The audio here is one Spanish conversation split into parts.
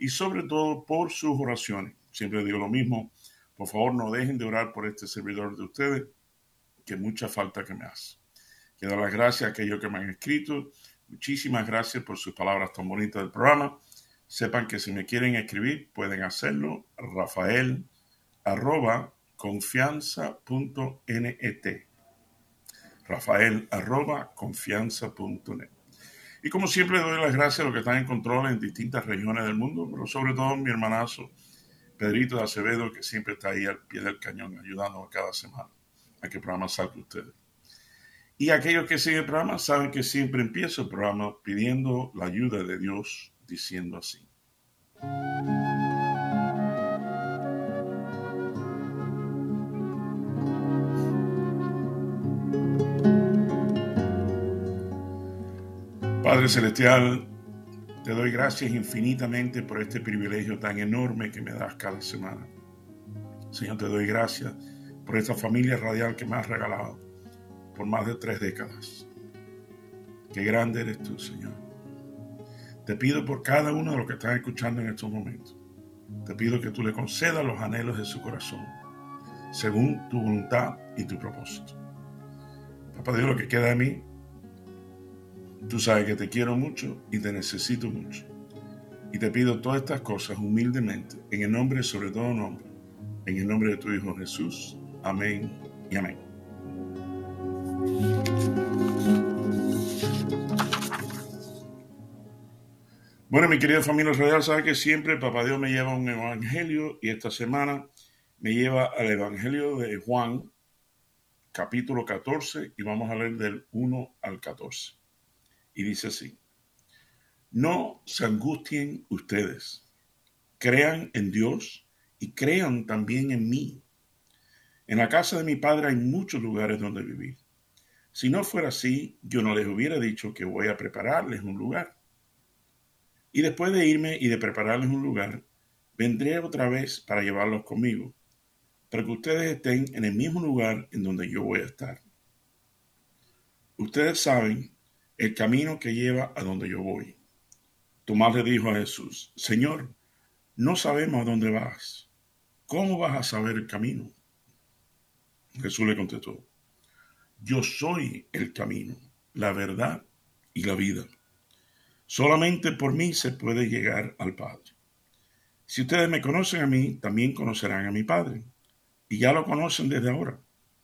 y sobre todo por sus oraciones. Siempre digo lo mismo, por favor no dejen de orar por este servidor de ustedes, que mucha falta que me hace. Quiero dar las gracias a aquellos que me han escrito. Muchísimas gracias por sus palabras tan bonitas del programa. Sepan que si me quieren escribir, pueden hacerlo. Rafael arroba confianza.net. Rafael arroba confianza.net. Y como siempre doy las gracias a los que están en control en distintas regiones del mundo, pero sobre todo mi hermanazo Pedrito de Acevedo, que siempre está ahí al pie del cañón ayudándonos cada semana a que el programa salga ustedes. Y aquellos que siguen el programa saben que siempre empiezo el programa pidiendo la ayuda de Dios, diciendo así. Padre Celestial, te doy gracias infinitamente por este privilegio tan enorme que me das cada semana. Señor, te doy gracias por esta familia radial que me has regalado por más de tres décadas. Qué grande eres tú, Señor. Te pido por cada uno de los que están escuchando en estos momentos. Te pido que tú le concedas los anhelos de su corazón, según tu voluntad y tu propósito. Papá Dios, lo que queda de mí, Tú sabes que te quiero mucho y te necesito mucho. Y te pido todas estas cosas humildemente, en el nombre sobre todo nombre, en el nombre de tu Hijo Jesús. Amén y amén. Bueno, mi querida familia real, sabe que siempre Papá Dios me lleva un evangelio y esta semana me lleva al evangelio de Juan, capítulo 14, y vamos a leer del 1 al 14 y dice así, no se angustien ustedes, crean en Dios y crean también en mí. En la casa de mi padre hay muchos lugares donde vivir. Si no fuera así, yo no les hubiera dicho que voy a prepararles un lugar. Y después de irme y de prepararles un lugar, vendré otra vez para llevarlos conmigo, para que ustedes estén en el mismo lugar en donde yo voy a estar. Ustedes saben el camino que lleva a donde yo voy. Tomás le dijo a Jesús, Señor, no sabemos a dónde vas. ¿Cómo vas a saber el camino? Jesús le contestó, yo soy el camino, la verdad y la vida. Solamente por mí se puede llegar al Padre. Si ustedes me conocen a mí, también conocerán a mi Padre. Y ya lo conocen desde ahora,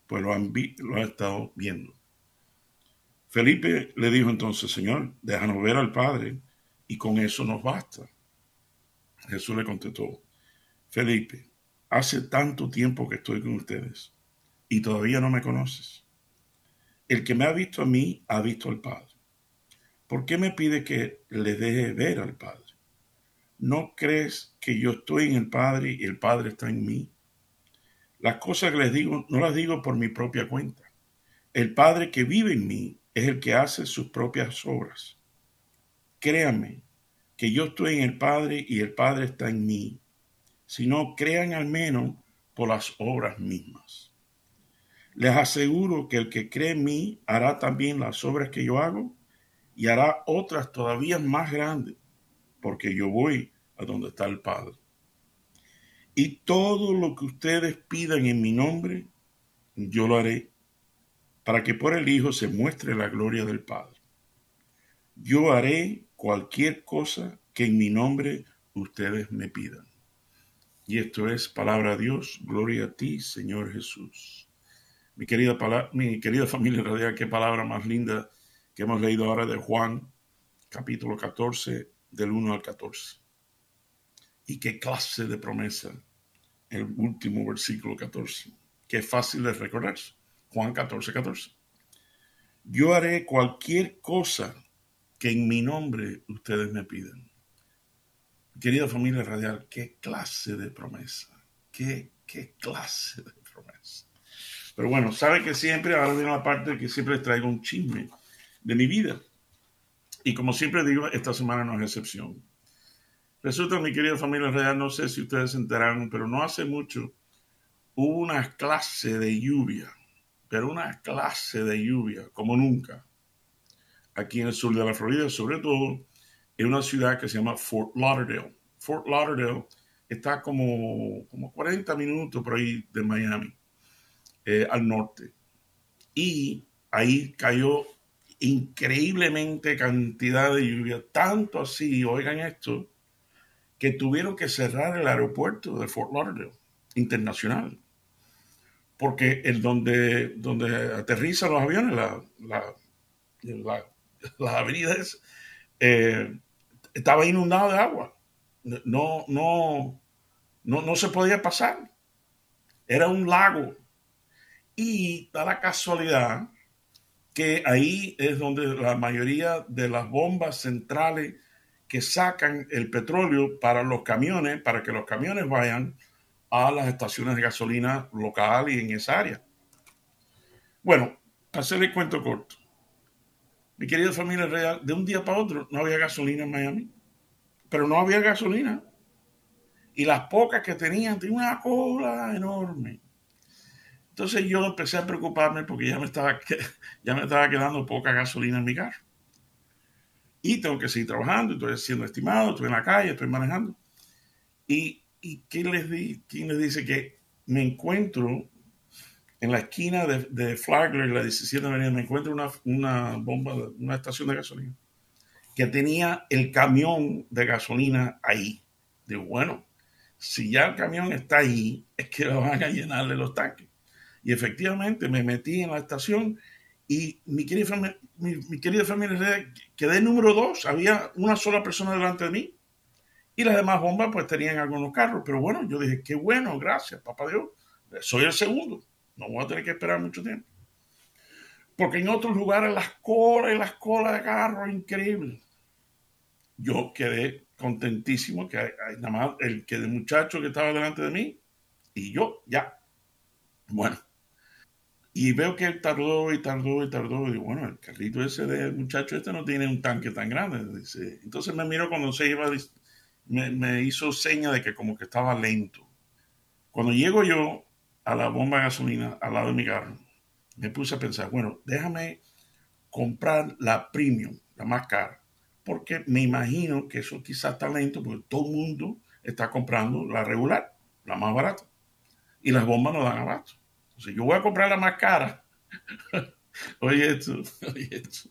pues lo han, lo han estado viendo. Felipe le dijo entonces, Señor, déjanos ver al Padre y con eso nos basta. Jesús le contestó, Felipe, hace tanto tiempo que estoy con ustedes y todavía no me conoces. El que me ha visto a mí ha visto al Padre. ¿Por qué me pide que le deje ver al Padre? ¿No crees que yo estoy en el Padre y el Padre está en mí? Las cosas que les digo no las digo por mi propia cuenta. El Padre que vive en mí es el que hace sus propias obras. Créanme que yo estoy en el Padre y el Padre está en mí. Si no, crean al menos por las obras mismas. Les aseguro que el que cree en mí hará también las obras que yo hago y hará otras todavía más grandes, porque yo voy a donde está el Padre. Y todo lo que ustedes pidan en mi nombre, yo lo haré para que por el Hijo se muestre la gloria del Padre. Yo haré cualquier cosa que en mi nombre ustedes me pidan. Y esto es palabra de Dios, gloria a ti, Señor Jesús. Mi querida, mi querida familia radial, qué palabra más linda que hemos leído ahora de Juan, capítulo 14, del 1 al 14. Y qué clase de promesa, el último versículo 14. Qué fácil de recordarse. Juan 14, 14. Yo haré cualquier cosa que en mi nombre ustedes me pidan. Querida familia radial, qué clase de promesa, qué, qué clase de promesa. Pero bueno, sabe que siempre, ahora viene la parte que siempre les traigo un chisme de mi vida. Y como siempre digo, esta semana no es excepción. Resulta, mi querida familia real, no sé si ustedes se enteraron, pero no hace mucho hubo una clase de lluvia, pero una clase de lluvia como nunca aquí en el sur de la Florida, sobre todo en una ciudad que se llama Fort Lauderdale. Fort Lauderdale está como, como 40 minutos por ahí de Miami, eh, al norte. Y ahí cayó increíblemente cantidad de lluvia, tanto así, oigan esto, que tuvieron que cerrar el aeropuerto de Fort Lauderdale internacional. Porque el donde, donde aterrizan los aviones, la, la, las avenidas, eh, estaba inundado de agua. No, no, no, no se podía pasar. Era un lago. Y da la casualidad que ahí es donde la mayoría de las bombas centrales que sacan el petróleo para los camiones, para que los camiones vayan a las estaciones de gasolina local y en esa área. Bueno, para hacer el cuento corto. Mi querida familia real, de un día para otro no había gasolina en Miami, pero no había gasolina. Y las pocas que tenían tenían una cola enorme. Entonces yo empecé a preocuparme porque ya me estaba, ya me estaba quedando poca gasolina en mi carro. Y tengo que seguir trabajando, estoy siendo estimado, estoy en la calle, estoy manejando. ¿Y, y quién, les di, quién les dice que me encuentro en la esquina de, de Flagler, la 17 Avenida, me encuentro una, una bomba, una estación de gasolina, que tenía el camión de gasolina ahí. Digo, bueno, si ya el camión está ahí, es que lo van a llenarle los tanques. Y efectivamente me metí en la estación y mi querida, familia, mi, querida familia quedé número dos. Había una sola persona delante de mí y las demás bombas pues tenían algunos carros. Pero bueno, yo dije, qué bueno, gracias, papá Dios. Soy el segundo. No voy a tener que esperar mucho tiempo. Porque en otros lugares las colas y las colas de carros, increíble. Yo quedé contentísimo que hay, nada más el que de muchacho que estaba delante de mí y yo ya. Bueno, y veo que él tardó y tardó y tardó. Y digo, bueno, el carrito ese del muchacho este no tiene un tanque tan grande. Entonces me miró cuando se iba, me, hizo seña de que como que estaba lento. Cuando llego yo a la bomba de gasolina al lado de mi carro, me puse a pensar, bueno, déjame comprar la premium, la más cara, porque me imagino que eso quizás está lento porque todo el mundo está comprando la regular, la más barata, y las bombas no dan abasto. Si yo voy a comprar la más cara. oye esto, oye esto.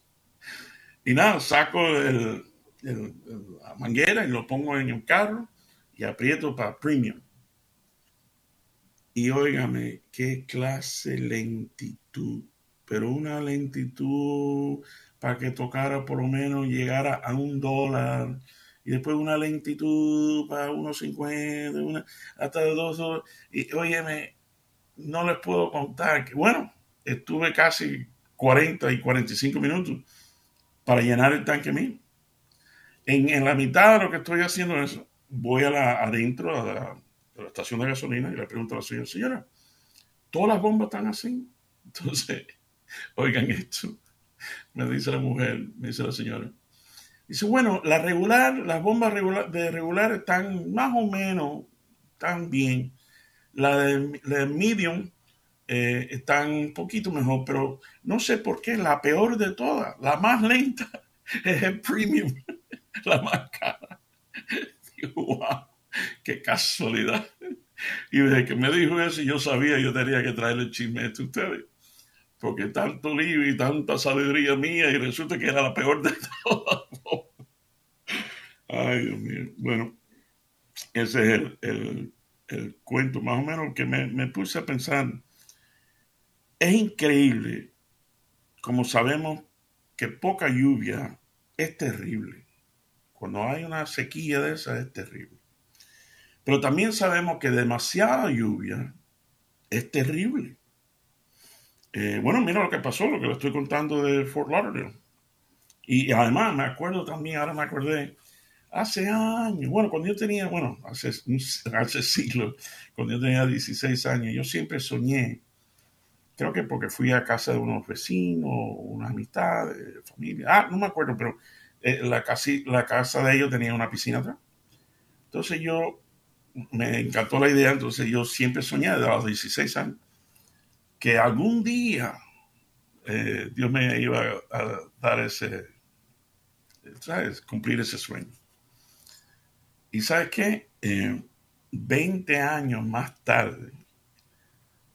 Y nada, saco el, la manguera y lo pongo en el carro y aprieto para premium. Y óigame, qué clase lentitud, pero una lentitud para que tocara por lo menos llegara a un dólar y después una lentitud para unos 50, una, hasta dos dólares. Y óyeme, no les puedo contar que, bueno, estuve casi 40 y 45 minutos para llenar el tanque mío. En, la mitad de lo que estoy haciendo es, voy a la, adentro a la, estación de gasolina y le pregunto a la señora, señora, ¿todas las bombas están así? Entonces, oigan esto, me dice la mujer, me dice la señora. Dice, bueno, la regular, las bombas regular, de regular están más o menos, tan bien la de, medium eh, está un poquito mejor, pero no sé por qué, la peor de todas, la más lenta, es el premium, la más cara. Digo, qué casualidad. Y desde que me dijo eso, yo sabía yo tenía que traerle el chisme a ustedes. Porque tanto lío y tanta sabiduría mía, y resulta que era la peor de todas. Ay, Dios mío. Bueno, ese es el el cuento, más o menos, que me, puse a pensar. Es increíble, como sabemos, que poca lluvia es terrible. Cuando hay una sequía de esa es terrible. Pero también sabemos que demasiada lluvia es terrible. Eh, bueno, mira lo que pasó, lo que le estoy contando de Fort Lauderdale. Y además me acuerdo también, ahora me acordé, hace años, bueno, cuando yo tenía, bueno, hace, hace siglos, cuando yo tenía 16 años, yo siempre soñé, creo que porque fui a casa de unos vecinos, una amistad, de familia, ah, no me acuerdo, pero eh, la, casi, la casa de ellos tenía una piscina atrás. Entonces yo, me encantó la idea, entonces yo siempre soñé desde los 16 años que algún día eh, Dios me iba a dar ese, ¿sabes? Cumplir ese sueño. Y sabes qué? 20 eh, años más tarde,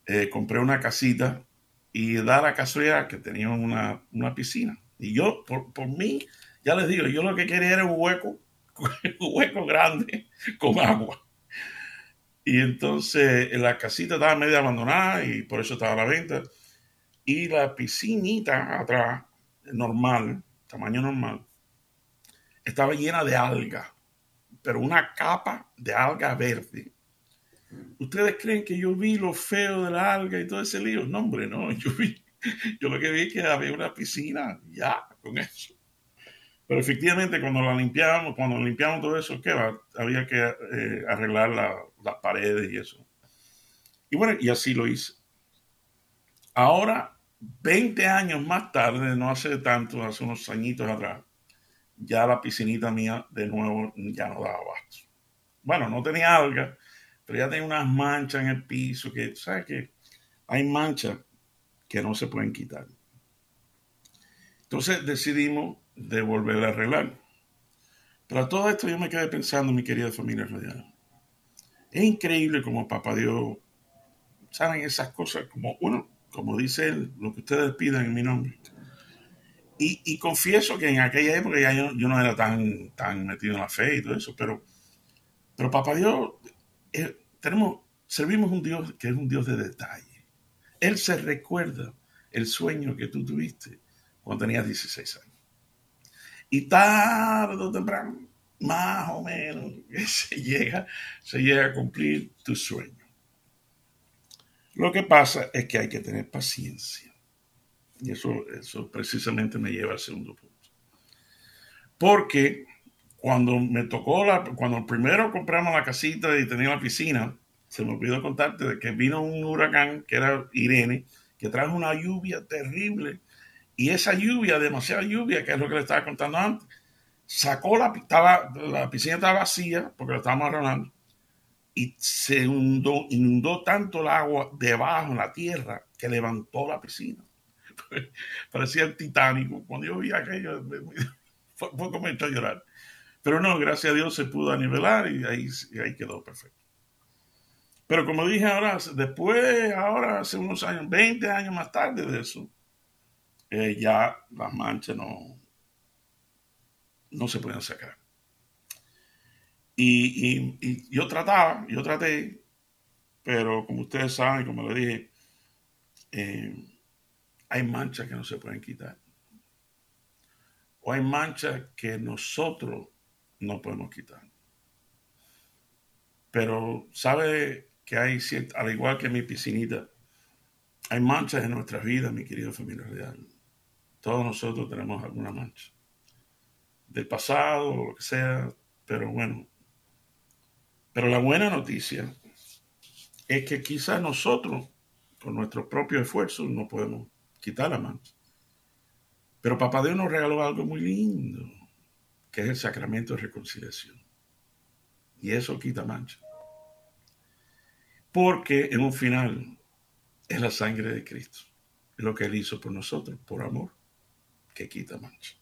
eh, compré una casita y da la casualidad que tenía una, piscina. Y yo, por, por, mí, ya les digo, yo lo que quería era un hueco, un hueco grande con agua. Y entonces la casita estaba medio abandonada y por eso estaba a la venta. Y la piscinita atrás, normal, tamaño normal, estaba llena de alga, pero una capa de alga verde. ¿Ustedes creen que yo vi lo feo de la alga y todo ese lío? No, hombre, no. Yo vi, yo lo que vi es que había una piscina, ya, con eso. Pero efectivamente, cuando la limpiábamos, cuando limpiábamos todo eso, ¿qué va? Había que eh, arreglar las paredes y eso. Y bueno, y así lo hice. Ahora, 20 años más tarde, no hace tanto, hace unos añitos atrás, ya la piscinita mía de nuevo ya no daba abasto. Bueno, no tenía alga, pero ya tenía unas manchas en el piso que, ¿sabes qué? Hay manchas que no se pueden quitar. Entonces decidimos de volver a arreglar. Pero a todo esto yo me quedé pensando, mi querida familia radial. Es increíble como Papá Dios, saben esas cosas, como uno, como dice él, lo que ustedes pidan en mi nombre. Y, confieso que en aquella época ya yo, no era tan, tan metido en la fe y todo eso, pero, pero Papá Dios, eh, tenemos, servimos un Dios que es un Dios de detalle. Él se recuerda el sueño que tú tuviste cuando tenías 16 años. Y tarde o temprano, más o menos, se llega, se llega a cumplir tu sueño. Lo que pasa es que hay que tener paciencia. Y eso, eso precisamente me lleva al segundo punto. Porque cuando me tocó, la, cuando primero compramos la casita y tenía la piscina, se me olvidó contarte de que vino un huracán que era Irene, que trajo una lluvia terrible. Y esa lluvia, demasiada lluvia, que es lo que le estaba contando antes, sacó la, piscina estaba vacía porque lo estábamos arreglando y se inundó, inundó tanto el agua debajo en la tierra que levantó la piscina. Parecía el Titánico. Cuando yo vi aquello, fue, fue como a llorar. Pero no, gracias a Dios se pudo nivelar y ahí, ahí quedó perfecto. Pero como dije ahora, después, ahora hace unos años, 20 años más tarde de eso, eh, ya las manchas no, no se pueden sacar. Y, yo trataba, yo traté, pero como ustedes saben, como le dije, eh, hay manchas que no se pueden quitar. O hay manchas que nosotros no podemos quitar. Pero sabe que hay, al igual que mi piscinita, hay manchas en nuestra vida, mi querida familia real. Todos nosotros tenemos alguna mancha. Del pasado lo que sea, pero bueno, pero la buena noticia es que quizás nosotros, por nuestros propios esfuerzos, no podemos quitar la mancha. Pero Papá Dios nos regaló algo muy lindo, que es el sacramento de reconciliación. Y eso quita mancha. Porque en un final es la sangre de Cristo. Lo que Él hizo por nosotros, por amor, que quita mancha.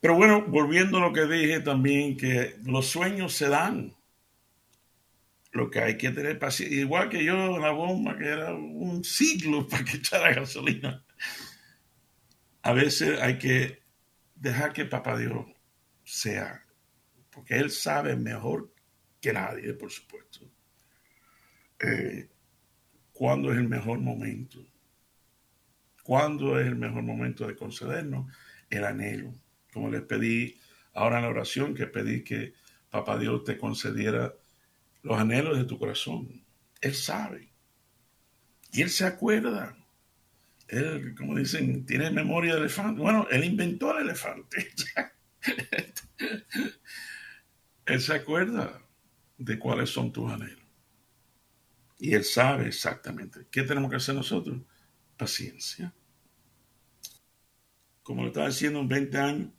Pero bueno, volviendo a lo que dije también, que los sueños se dan. Lo que hay que tener paciencia. Igual que yo en la bomba, que era un siglo para que echara gasolina. A veces hay que dejar que Papá Dios sea, porque Él sabe mejor que nadie, por supuesto, eh, cuándo es el mejor momento. Cuándo es el mejor momento de concedernos el anhelo como les pedí ahora en la oración, que pedí que Papá Dios te concediera los anhelos de tu corazón. Él sabe. Y Él se acuerda. Él, como dicen, tiene memoria de elefante. Bueno, Él inventó el elefante. Él se acuerda de cuáles son tus anhelos. Y Él sabe exactamente qué tenemos que hacer nosotros. Paciencia. Como lo estaba diciendo en 20 años,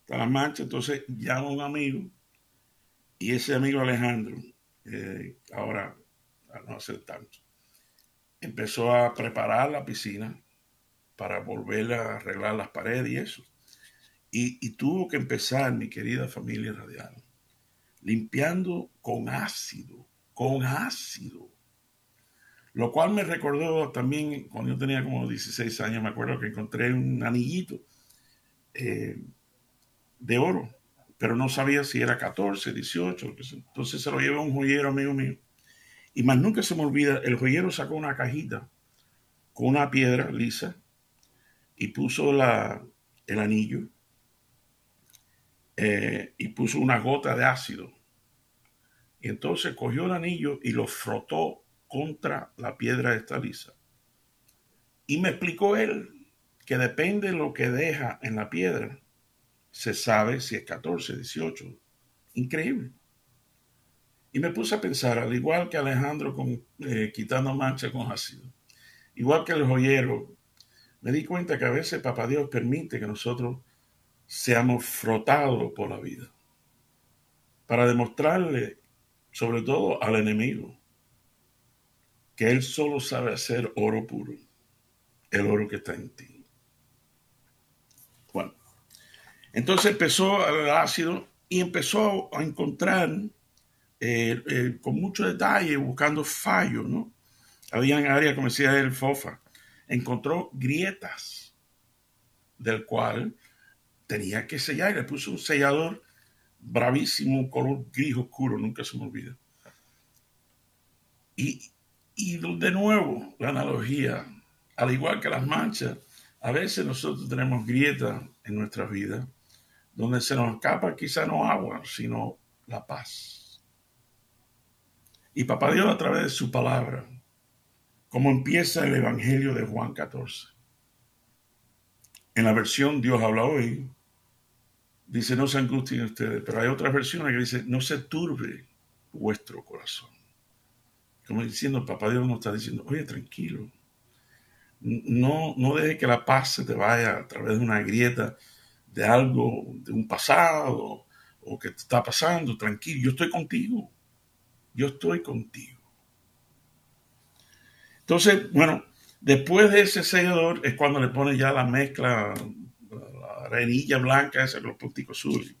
está la marcha, entonces llama a un amigo y ese amigo Alejandro, eh, ahora no hace tanto, empezó a preparar la piscina para volver a arreglar las paredes y eso. Y, y tuvo que empezar, mi querida familia radial, limpiando con ácido, con ácido. Lo cual me recordó también cuando yo tenía como 16 años, me acuerdo que encontré un anillito eh, de oro, pero no sabía si era 14, 18. Entonces se lo llevé a un joyero amigo mío. Y más nunca se me olvida, el joyero sacó una cajita con una piedra lisa y puso la, el anillo eh, y puso una gota de ácido. Y entonces cogió el anillo y lo frotó contra la piedra esta lisa. Y me explicó él que depende de lo que deja en la piedra, se sabe si es 14, 18. Increíble. Y me puse a pensar, al igual que Alejandro con, eh, quitando mancha con ácido, igual que el joyero, me di cuenta que a veces Papá Dios permite que nosotros seamos frotados por la vida para demostrarle, sobre todo al enemigo, que Él solo sabe hacer oro puro, el oro que está en ti. Bueno, entonces empezó el ácido y empezó a encontrar eh, eh, con mucho detalle, buscando fallos, ¿no? Había en área, como decía el FOFA, encontró grietas, del cual tenía que sellar y le puso un sellador bravísimo, color gris oscuro, nunca se me olvida. Y, y de nuevo, la analogía, al igual que las manchas, a veces nosotros tenemos grietas en nuestra vida donde se nos escapa quizá no agua, sino la paz. Y Papá Dios a través de su palabra, como empieza el Evangelio de Juan 14. En la versión Dios habla hoy, dice no se angustien ustedes, pero hay otras versiones que dice no se turbe vuestro corazón. Como diciendo, papá Dios nos está diciendo, oye, tranquilo. No, no deje que la paz se te vaya a través de una grieta de algo, de un pasado o que te está pasando. Tranquilo, yo estoy contigo. Yo estoy contigo. Entonces, bueno, después de ese sellador es cuando le pone ya la mezcla, la arenilla blanca esa con los punticos azules.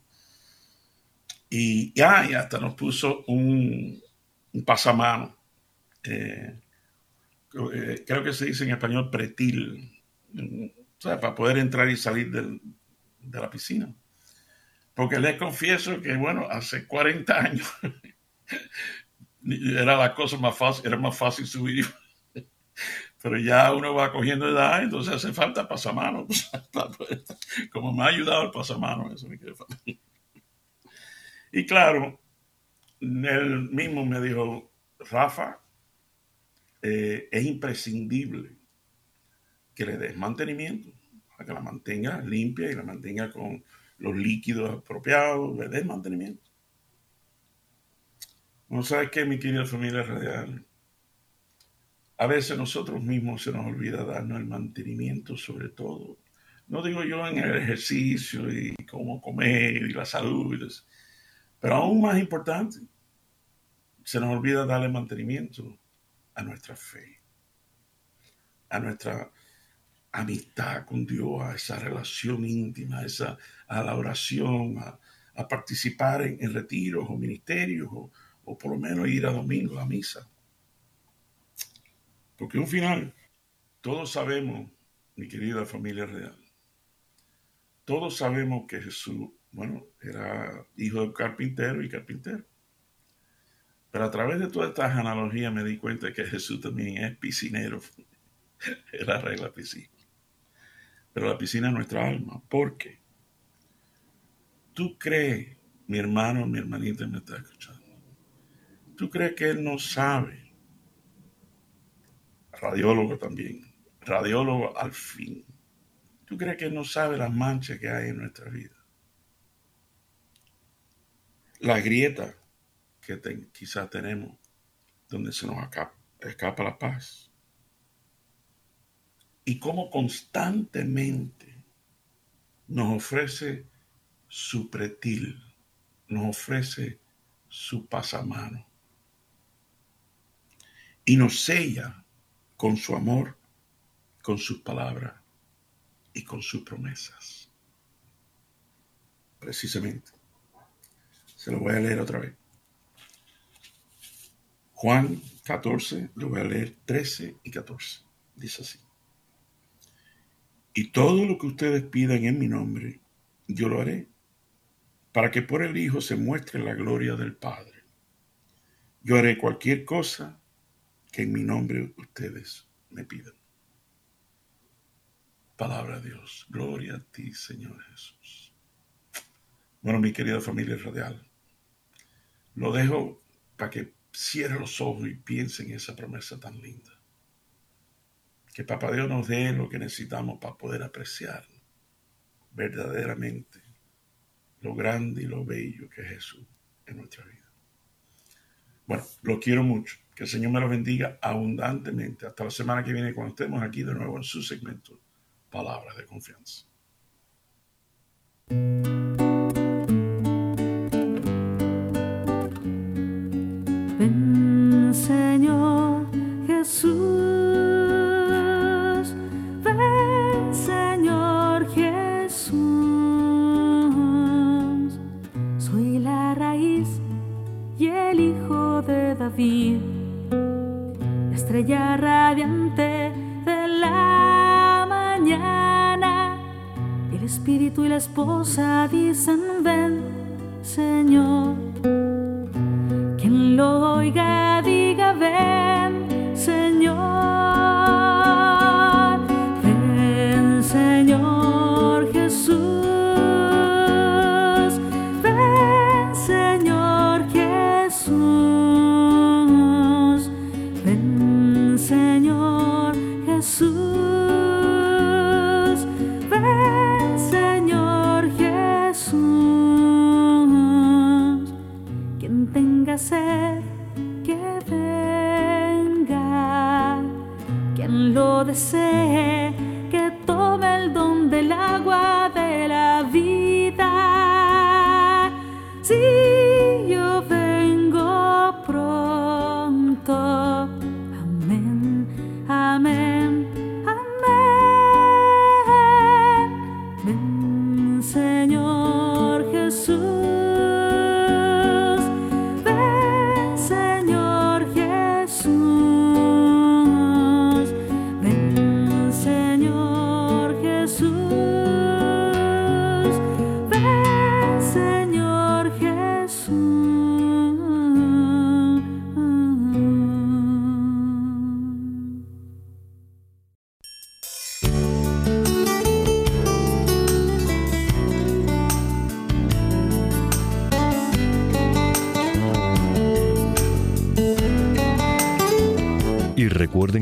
Y, ya, y hasta nos puso un, un pasamano eh, eh, creo que se dice en español pretil, para poder entrar y salir de la piscina. Porque les confieso que, bueno, hace 40 años era la cosa más fácil, era más fácil subir. Pero ya uno va cogiendo edad, entonces hace falta pasamano. Como me ha ayudado el pasamano, eso me quiere Y claro, él mismo me dijo, Rafa, eh, es imprescindible que le des mantenimiento, para que la mantenga limpia y la mantenga con los líquidos apropiados, le des mantenimiento. No sabes qué, mi querida familia radial. A veces nosotros mismos se nos olvida darnos el mantenimiento sobre todo. No digo yo en el ejercicio y cómo comer y la salud, pero aún más importante, se nos olvida darle mantenimiento a nuestra fe, a nuestra amistad con Dios, a esa relación íntima, a, esa, a la oración, a, participar en, retiros o ministerios o, o, por lo menos ir a domingo a misa. Porque un final, todos sabemos, mi querida familia real, todos sabemos que Jesús, bueno, era hijo de carpintero y carpintero. Pero a través de todas estas analogías me di cuenta que Jesús también es piscinero. Él arregla piscina. Pero la piscina es nuestra alma. ¿Por qué? ¿Tú crees, mi hermano, mi hermanita me está escuchando? ¿Tú crees que Él no sabe? Radiólogo también. Radiólogo al fin. ¿Tú crees que Él no sabe las manchas que hay en nuestra vida? la grieta que quizás tenemos, donde se nos escapa la paz. Y cómo constantemente nos ofrece su pretil, nos ofrece su pasamano y nos sella con su amor, con sus palabras y con sus promesas. Precisamente. Se lo voy a leer otra vez. Juan 14, lo voy a leer 13 y 14. Dice así. Y todo lo que ustedes pidan en mi nombre, yo lo haré, para que por el Hijo se muestre la gloria del Padre. Yo haré cualquier cosa que en mi nombre ustedes me pidan. Palabra de Dios. Gloria a ti, Señor Jesús. Bueno, mi querida familia radial, lo dejo para que cierre los ojos y piense en esa promesa tan linda. Que Papá Dios nos dé lo que necesitamos para poder apreciar verdaderamente lo grande y lo bello que es Jesús en nuestra vida. Bueno, lo quiero mucho. Que el Señor me lo bendiga abundantemente. Hasta la semana que viene cuando estemos aquí de nuevo en su segmento, Palabras de Confianza. Radiante de la mañana. El espíritu y la esposa dicen, ven, Señor. Quien lo oiga,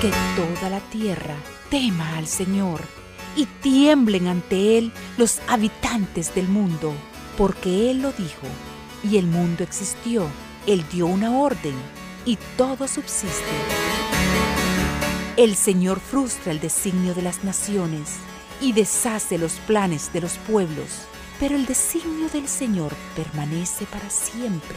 Que toda la tierra tema al Señor y tiemblen ante Él los habitantes del mundo, porque Él lo dijo, y el mundo existió, Él dio una orden, y todo subsiste. El Señor frustra el designio de las naciones y deshace los planes de los pueblos, pero el designio del Señor permanece para siempre.